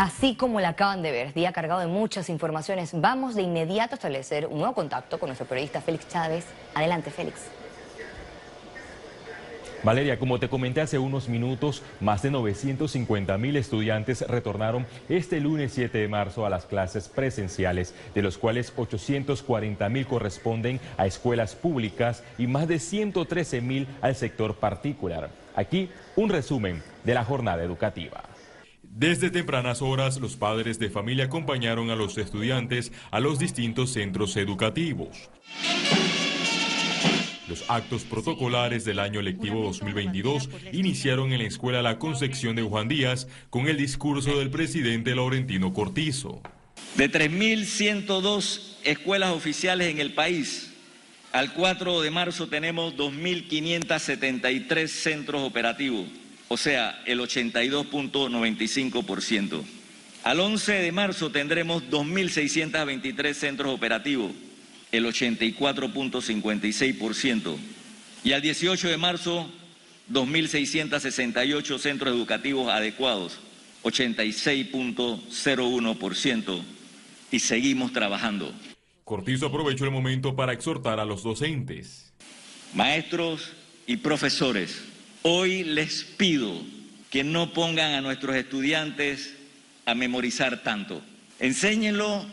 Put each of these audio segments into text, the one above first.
Así como la acaban de ver, día cargado de muchas informaciones, vamos de inmediato a establecer un nuevo contacto con nuestro periodista Félix Chávez. Adelante, Félix. Valeria, como te comenté hace unos minutos, más de 950 mil estudiantes retornaron este lunes 7 de marzo a las clases presenciales, de los cuales 840 mil corresponden a escuelas públicas y más de 113 mil al sector particular. Aquí un resumen de la jornada educativa. Desde tempranas horas, los padres de familia acompañaron a los estudiantes a los distintos centros educativos. Los actos protocolares del año lectivo 2022 iniciaron en la Escuela La Concepción de Juan Díaz con el discurso del presidente Laurentino Cortizo. De 3.102 escuelas oficiales en el país, al 4 de marzo tenemos 2.573 centros operativos, o sea, el 82.95%. Al 11 de marzo tendremos 2.623 centros operativos, el 84.56%. Y al 18 de marzo, 2.668 centros educativos adecuados, 86.01%. Y seguimos trabajando. Cortizo aprovechó el momento para exhortar a los docentes. Maestros y profesores, hoy les pido que no pongan a nuestros estudiantes a memorizar tanto. Enséñenlo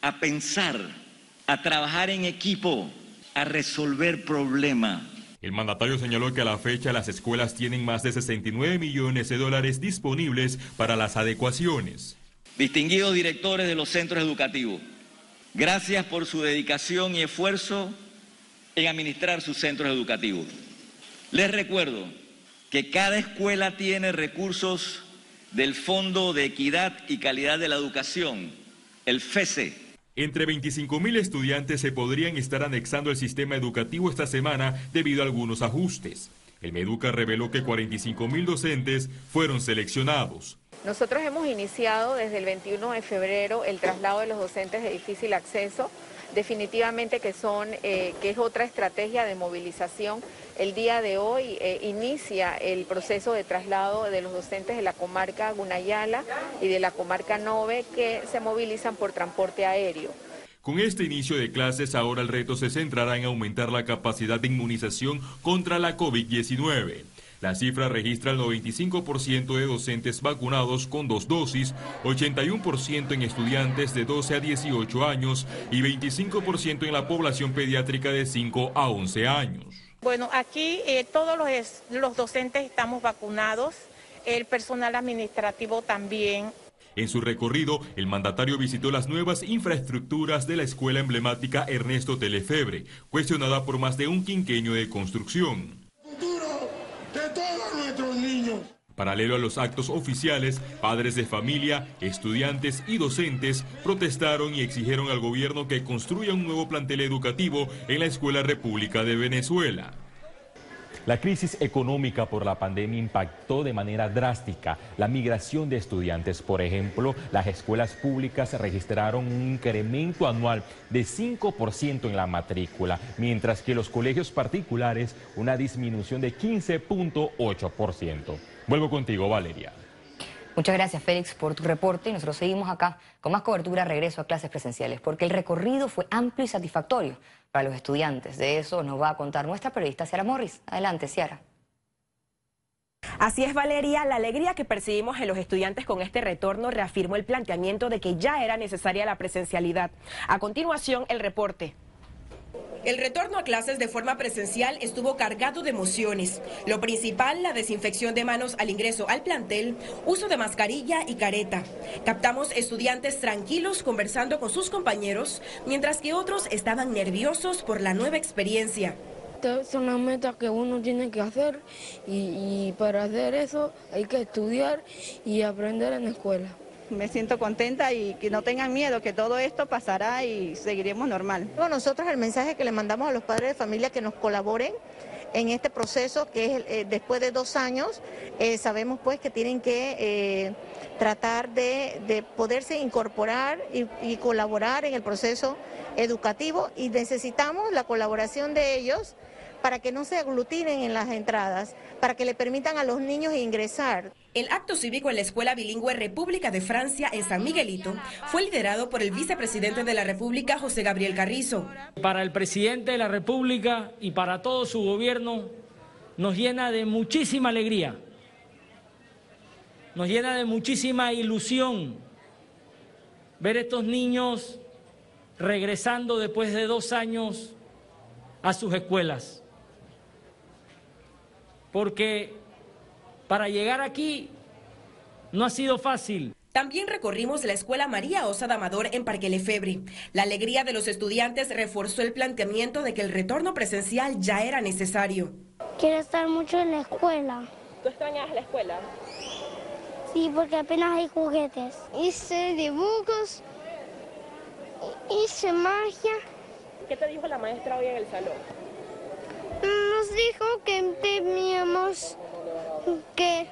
a pensar a trabajar en equipo, a resolver problemas. El mandatario señaló que a la fecha las escuelas tienen más de 69 millones de dólares disponibles para las adecuaciones. Distinguidos directores de los centros educativos, gracias por su dedicación y esfuerzo en administrar sus centros educativos. Les recuerdo que cada escuela tiene recursos del Fondo de Equidad y Calidad de la Educación, el FESE, entre 25.000 estudiantes se podrían estar anexando el sistema educativo esta semana debido a algunos ajustes. El Meduca reveló que 45.000 docentes fueron seleccionados. Nosotros hemos iniciado desde el 21 de febrero el traslado de los docentes de difícil acceso definitivamente que son, eh, que es otra estrategia de movilización. El día de hoy eh, inicia el proceso de traslado de los docentes de la comarca Gunayala y de la comarca Nove que se movilizan por transporte aéreo. Con este inicio de clases, ahora el reto se centrará en aumentar la capacidad de inmunización contra la COVID-19. La cifra registra el 95% de docentes vacunados con dos dosis, 81% en estudiantes de 12 a 18 años y 25% en la población pediátrica de 5 a 11 años. Bueno, aquí eh, todos los, los docentes estamos vacunados, el personal administrativo también. En su recorrido, el mandatario visitó las nuevas infraestructuras de la escuela emblemática Ernesto Telefebre, cuestionada por más de un quinquenio de construcción. Paralelo a los actos oficiales, padres de familia, estudiantes y docentes protestaron y exigieron al gobierno que construya un nuevo plantel educativo en la Escuela República de Venezuela. La crisis económica por la pandemia impactó de manera drástica la migración de estudiantes. Por ejemplo, las escuelas públicas registraron un incremento anual de 5% en la matrícula, mientras que los colegios particulares una disminución de 15.8%. Vuelvo contigo, Valeria. Muchas gracias, Félix, por tu reporte. Y nosotros seguimos acá con más cobertura regreso a clases presenciales, porque el recorrido fue amplio y satisfactorio para los estudiantes. De eso nos va a contar nuestra periodista Ciara Morris. Adelante, Ciara. Así es, Valeria. La alegría que percibimos en los estudiantes con este retorno reafirmó el planteamiento de que ya era necesaria la presencialidad. A continuación, el reporte. El retorno a clases de forma presencial estuvo cargado de emociones. Lo principal, la desinfección de manos al ingreso al plantel, uso de mascarilla y careta. Captamos estudiantes tranquilos conversando con sus compañeros, mientras que otros estaban nerviosos por la nueva experiencia. Estas son las metas que uno tiene que hacer y, y para hacer eso hay que estudiar y aprender en la escuela me siento contenta y que no tengan miedo, que todo esto pasará y seguiremos normal. nosotros el mensaje que le mandamos a los padres de familia que nos colaboren en este proceso que es eh, después de dos años, eh, sabemos pues que tienen que eh, tratar de, poderse incorporar y colaborar en el proceso educativo y necesitamos la colaboración de ellos para que no se aglutinen en las entradas, para que le permitan a los niños ingresar. El acto cívico en la Escuela Bilingüe República de Francia en San Miguelito fue liderado por el vicepresidente de la República, José Gabriel Carrizo. Para el presidente de la República y para todo su gobierno nos llena de muchísima alegría, nos llena de muchísima ilusión ver estos niños regresando después de dos años a sus escuelas. Porque para llegar aquí no ha sido fácil. También recorrimos la escuela María Osada Amador en Parque Lefebvre. La alegría de los estudiantes reforzó el planteamiento de que el retorno presencial ya era necesario. Quiero estar mucho en la escuela. ¿Tú extrañas la escuela? Sí, porque apenas hay juguetes. Hice dibujos, hice magia. ¿Qué te dijo la maestra hoy en el salón? Nos dijo que teníamos que,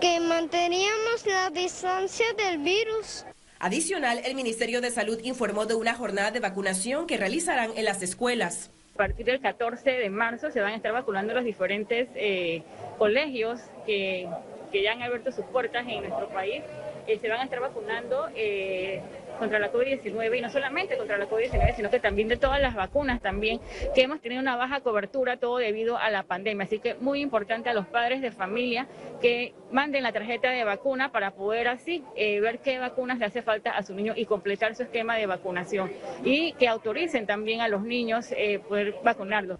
que manteníamos la distancia del virus. Adicional, el Ministerio de Salud informó de una jornada de vacunación que realizarán en las escuelas. A partir del 14 de marzo se van a estar vacunando los diferentes eh, colegios que, que, ya han abierto sus puertas en nuestro país. Eh, se van a estar vacunando eh, contra la COVID-19 y no solamente contra la COVID-19, sino que también de todas las vacunas también, que hemos tenido una baja cobertura todo debido a la pandemia. Así que muy importante a los padres de familia que manden la tarjeta de vacuna para poder así eh, ver qué vacunas le hace falta a su niño y completar su esquema de vacunación y que autoricen también a los niños eh, poder vacunarlos.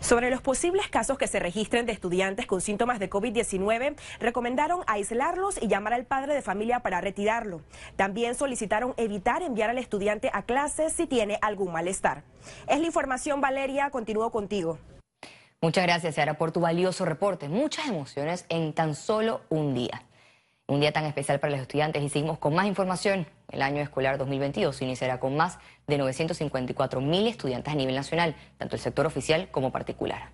Sobre los posibles casos que se registren de estudiantes con síntomas de COVID-19, recomendaron aislarlos y llamar al padre de familia para retirarlo. También solicitaron evitar enviar al estudiante a clases si tiene algún malestar. Es la información, Valeria. Continúo contigo. Muchas gracias, Sara, por tu valioso reporte. Muchas emociones en tan solo un día. Un día tan especial para los estudiantes y seguimos con más información. El año escolar 2022 iniciará con más de 954 mil estudiantes a nivel nacional, tanto el sector oficial como particular.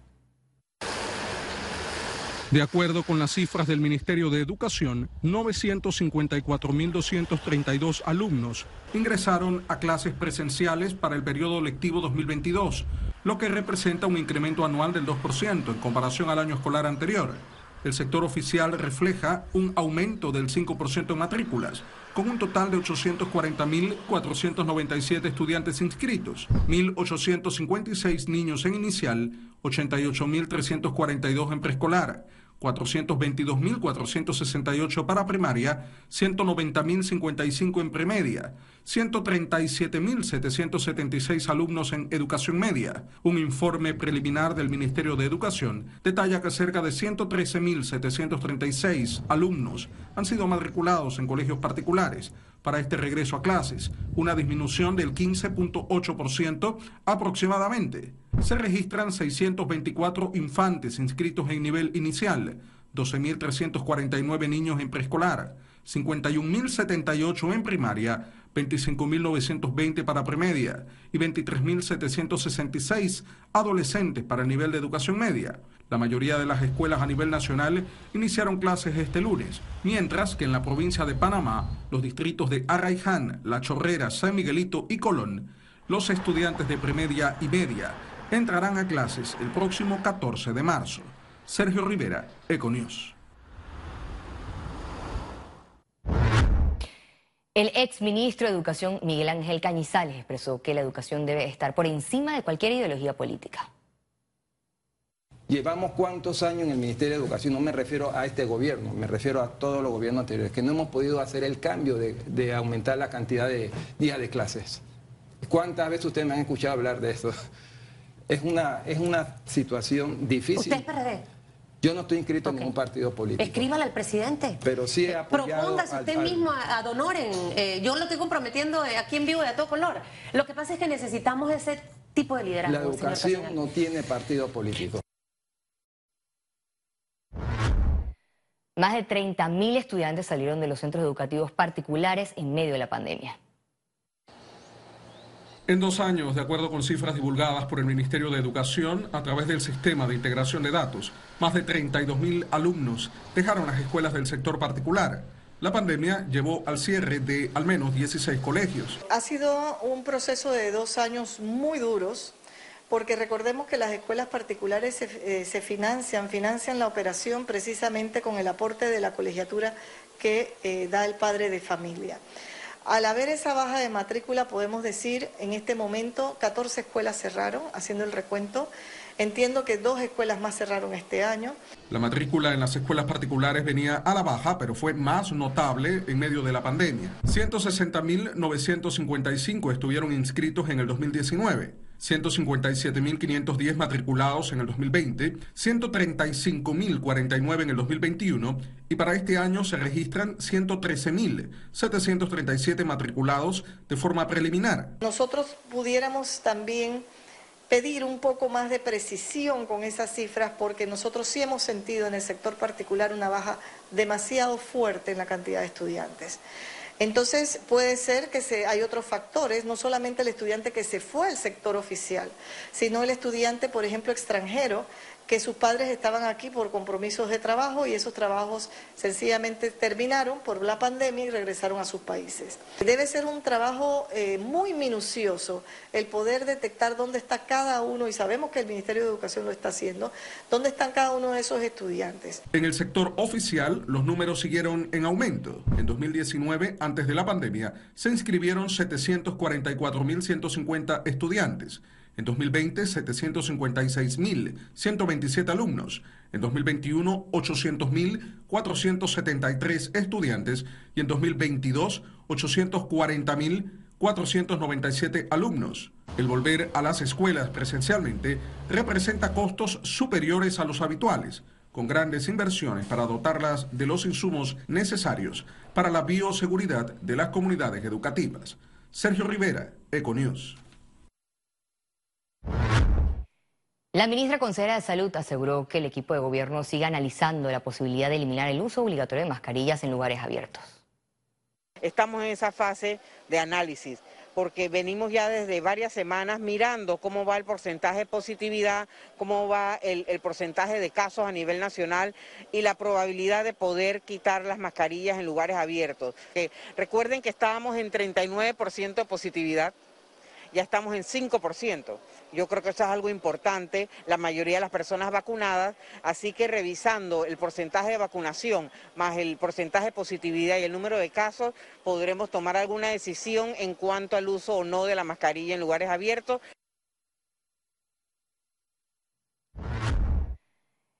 De acuerdo con las cifras del Ministerio de Educación, 954.232 alumnos ingresaron a clases presenciales para el periodo lectivo 2022, lo que representa un incremento anual del 2% en comparación al año escolar anterior. El sector oficial refleja un aumento del 5% en matrículas, con un total de 840.497 estudiantes inscritos, 1.856 niños en inicial, 88.342 en preescolar, 422.468 para primaria, 190.055 en premedia, 137.776 alumnos en educación media. Un informe preliminar del Ministerio de Educación detalla que cerca de 113.736 alumnos han sido matriculados en colegios particulares para este regreso a clases, una disminución del 15.8% aproximadamente. Se registran 624 infantes inscritos en nivel inicial, 12.349 niños en preescolar, 51.078 en primaria, 25.920 para premedia y 23.766 adolescentes para el nivel de educación media. La mayoría de las escuelas a nivel nacional iniciaron clases este lunes, mientras que en la provincia de Panamá, los distritos de Arraiján, La Chorrera, San Miguelito y Colón, los estudiantes de premedia y media entrarán a clases el próximo 14 de marzo. Sergio Rivera, Econius. El ex ministro de Educación, Miguel Ángel Cañizales, expresó que la educación debe estar por encima de cualquier ideología política. Llevamos cuántos años en el Ministerio de Educación, no me refiero a este gobierno, me refiero a todos los gobiernos anteriores, que no hemos podido hacer el cambio de, aumentar la cantidad de días de clases. ¿Cuántas veces ustedes me han escuchado hablar de esto? Es una, es una situación difícil. ¿Usted es PRD? Yo no estoy inscrito en ningún partido político. Escríbale al presidente. Pero sí he apoyado... Propóngase usted mismo a, Donoren. Eh, yo lo estoy comprometiendo aquí en vivo y a todo color. Lo que pasa es que necesitamos ese tipo de liderazgo. La educación no tiene partido político. Más de 30.000 estudiantes salieron de los centros educativos particulares en medio de la pandemia. En dos años, de acuerdo con cifras divulgadas por el Ministerio de Educación a través del Sistema de Integración de Datos, más de 32.000 alumnos dejaron las escuelas del sector particular. La pandemia llevó al cierre de al menos 16 colegios. Ha sido un proceso de dos años muy duros porque recordemos que las escuelas particulares se, eh, financian, financian la operación precisamente con el aporte de la colegiatura que eh, da el padre de familia. Al haber esa baja de matrícula, podemos decir, en este momento 14 escuelas cerraron, haciendo el recuento. Entiendo que dos escuelas más cerraron este año. La matrícula en las escuelas particulares venía a la baja, pero fue más notable en medio de la pandemia. 160.955 estuvieron inscritos en el 2019. 157.510 matriculados en el 2020, 135.049 en el 2021 y para este año se registran 113.737 matriculados de forma preliminar. Nosotros pudiéramos también pedir un poco más de precisión con esas cifras porque nosotros sí hemos sentido en el sector particular una baja demasiado fuerte en la cantidad de estudiantes. Entonces puede ser que se, hay otros factores, no solamente el estudiante que se fue al sector oficial, sino el estudiante, por ejemplo, extranjero, que sus padres estaban aquí por compromisos de trabajo y esos trabajos sencillamente terminaron por la pandemia y regresaron a sus países. Debe ser un trabajo eh, muy minucioso el poder detectar dónde está cada uno, y sabemos que el Ministerio de Educación lo está haciendo, dónde están cada uno de esos estudiantes. En el sector oficial, los números siguieron en aumento. En 2019, antes de la pandemia, se inscribieron 744.150 estudiantes. En 2020, 756.127 alumnos. En 2021, 800.473 estudiantes. Y en 2022, 840.497 alumnos. El volver a las escuelas presencialmente representa costos superiores a los habituales, con grandes inversiones para dotarlas de los insumos necesarios para la bioseguridad de las comunidades educativas. Sergio Rivera, Econews. La ministra consejera de Salud aseguró que el equipo de gobierno sigue analizando la posibilidad de eliminar el uso obligatorio de mascarillas en lugares abiertos. Estamos en esa fase de análisis porque venimos ya desde varias semanas mirando cómo va el porcentaje de positividad, cómo va el, porcentaje de casos a nivel nacional y la probabilidad de poder quitar las mascarillas en lugares abiertos. recuerden que estábamos en 39% de positividad, ya estamos en 5%. Yo creo que eso es algo importante, la mayoría de las personas vacunadas, así que revisando el porcentaje de vacunación más el porcentaje de positividad y el número de casos, podremos tomar alguna decisión en cuanto al uso o no de la mascarilla en lugares abiertos.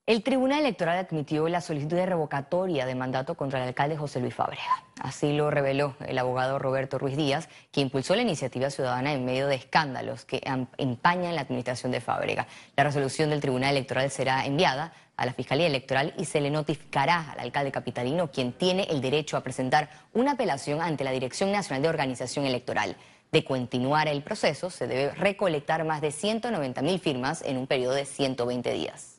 El Tribunal Electoral admitió la solicitud de revocatoria de mandato contra el alcalde José Luis Fábrega. Así lo reveló el abogado Roberto Ruiz Díaz, que impulsó la iniciativa ciudadana en medio de escándalos que empañan la administración de Fábrega. La resolución del Tribunal Electoral será enviada a la Fiscalía Electoral y se le notificará al alcalde capitalino, quien tiene el derecho a presentar una apelación ante la Dirección Nacional de Organización Electoral. De continuar el proceso, se debe recolectar más de 190 mil firmas en un periodo de 120 días.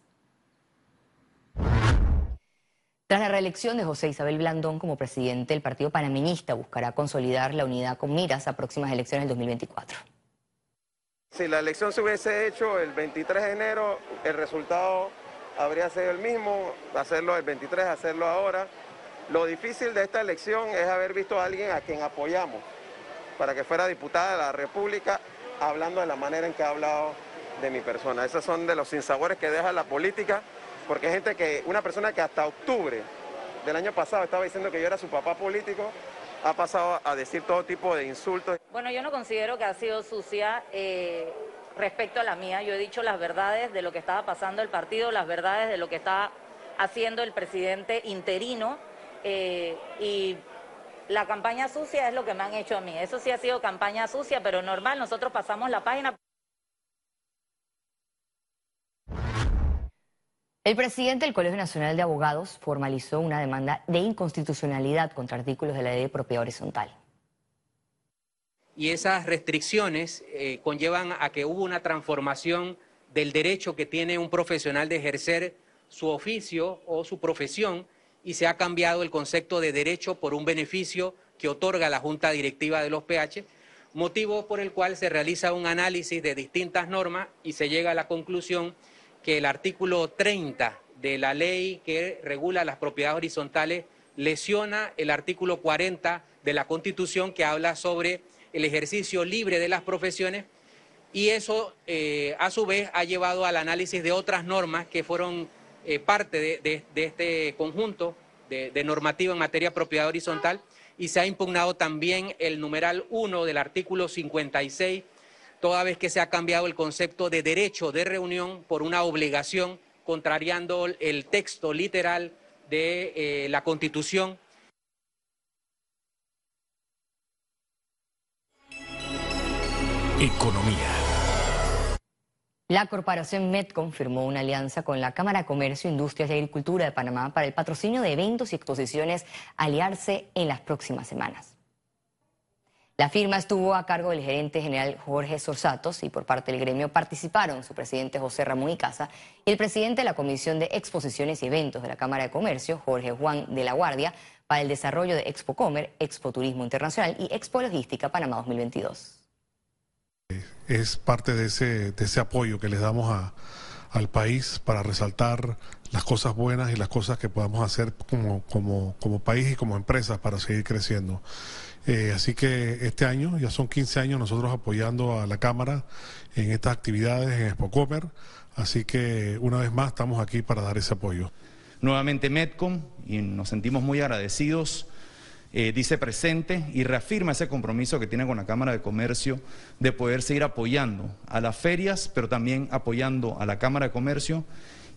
Tras la reelección de José Isabel Blandón como presidente, el Partido Panameñista buscará consolidar la unidad con miras a próximas elecciones del 2024. Si la elección se hubiese hecho el 23 de enero, el resultado habría sido el mismo, hacerlo el 23, hacerlo ahora. Lo difícil de esta elección es haber visto a alguien a quien apoyamos para que fuera diputada de la República, hablando de la manera en que ha hablado de mi persona. Esos son de los sinsabores que deja la política porque gente que, una persona que hasta octubre del año pasado estaba diciendo que yo era su papá político, ha pasado a decir todo tipo de insultos. Bueno, yo no considero que ha sido sucia eh, respecto a la mía. Yo he dicho las verdades de lo que estaba pasando el partido, las verdades de lo que está haciendo el presidente interino eh, y la campaña sucia es lo que me han hecho a mí. Eso sí ha sido campaña sucia, pero normal, nosotros pasamos la página. El presidente del Colegio Nacional de Abogados formalizó una demanda de inconstitucionalidad contra artículos de la ley de propiedad horizontal. Y esas restricciones eh, conllevan a que hubo una transformación del derecho que tiene un profesional de ejercer su oficio o su profesión y se ha cambiado el concepto de derecho por un beneficio que otorga la Junta Directiva de los PH, motivo por el cual se realiza un análisis de distintas normas y se llega a la conclusión que el artículo 30 de la ley que regula las propiedades horizontales lesiona el artículo 40 de la Constitución que habla sobre el ejercicio libre de las profesiones y eso eh, a su vez ha llevado al análisis de otras normas que fueron eh, parte de, este conjunto de, de normativa en materia de propiedad horizontal y se ha impugnado también el numeral 1 del artículo 56, toda vez que se ha cambiado el concepto de derecho de reunión por una obligación, contrariando el texto literal de eh, la Constitución. Economía. La corporación Metcom firmó una alianza con la Cámara de Comercio, Industrias y Agricultura de Panamá para el patrocinio de eventos y exposiciones aliarse en las próximas semanas. La firma estuvo a cargo del gerente general Jorge Sorsatos y por parte del gremio participaron su presidente José Ramón Icaza y el presidente de la Comisión de Exposiciones y Eventos de la Cámara de Comercio, Jorge Juan de la Guardia, para el desarrollo de Expo Comer, Expo Turismo Internacional y Expo Logística Panamá 2022 es parte de ese, apoyo que les damos al país para resaltar las cosas buenas y las cosas que podamos hacer como, como país y como empresas para seguir creciendo. Eh, así que este año, ya son 15 años nosotros apoyando a la Cámara en estas actividades en Expocomer, así que una vez más estamos aquí para dar ese apoyo. Nuevamente Medcom y nos sentimos muy agradecidos eh, dice presente y reafirma ese compromiso que tiene con la Cámara de Comercio de poder seguir apoyando a las ferias, pero también apoyando a la Cámara de Comercio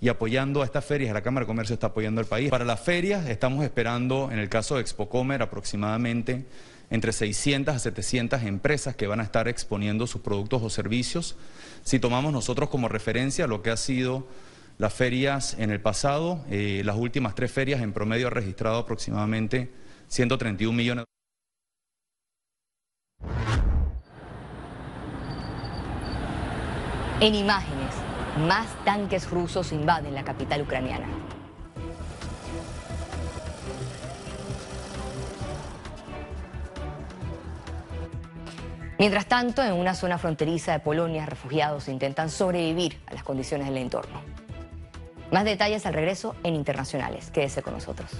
y apoyando a estas ferias. La Cámara de Comercio está apoyando al país. Para las ferias estamos esperando, en el caso de Expocomer, aproximadamente entre 600 a 700 empresas que van a estar exponiendo sus productos o servicios. Si tomamos nosotros como referencia lo que ha sido las ferias en el pasado, eh, las últimas tres ferias en promedio ha registrado aproximadamente 131 millones. En imágenes, más tanques rusos invaden la capital ucraniana. Mientras tanto, en una zona fronteriza de Polonia, refugiados intentan sobrevivir a las condiciones del entorno. Más detalles al regreso en Internacionales. Quédese con nosotros.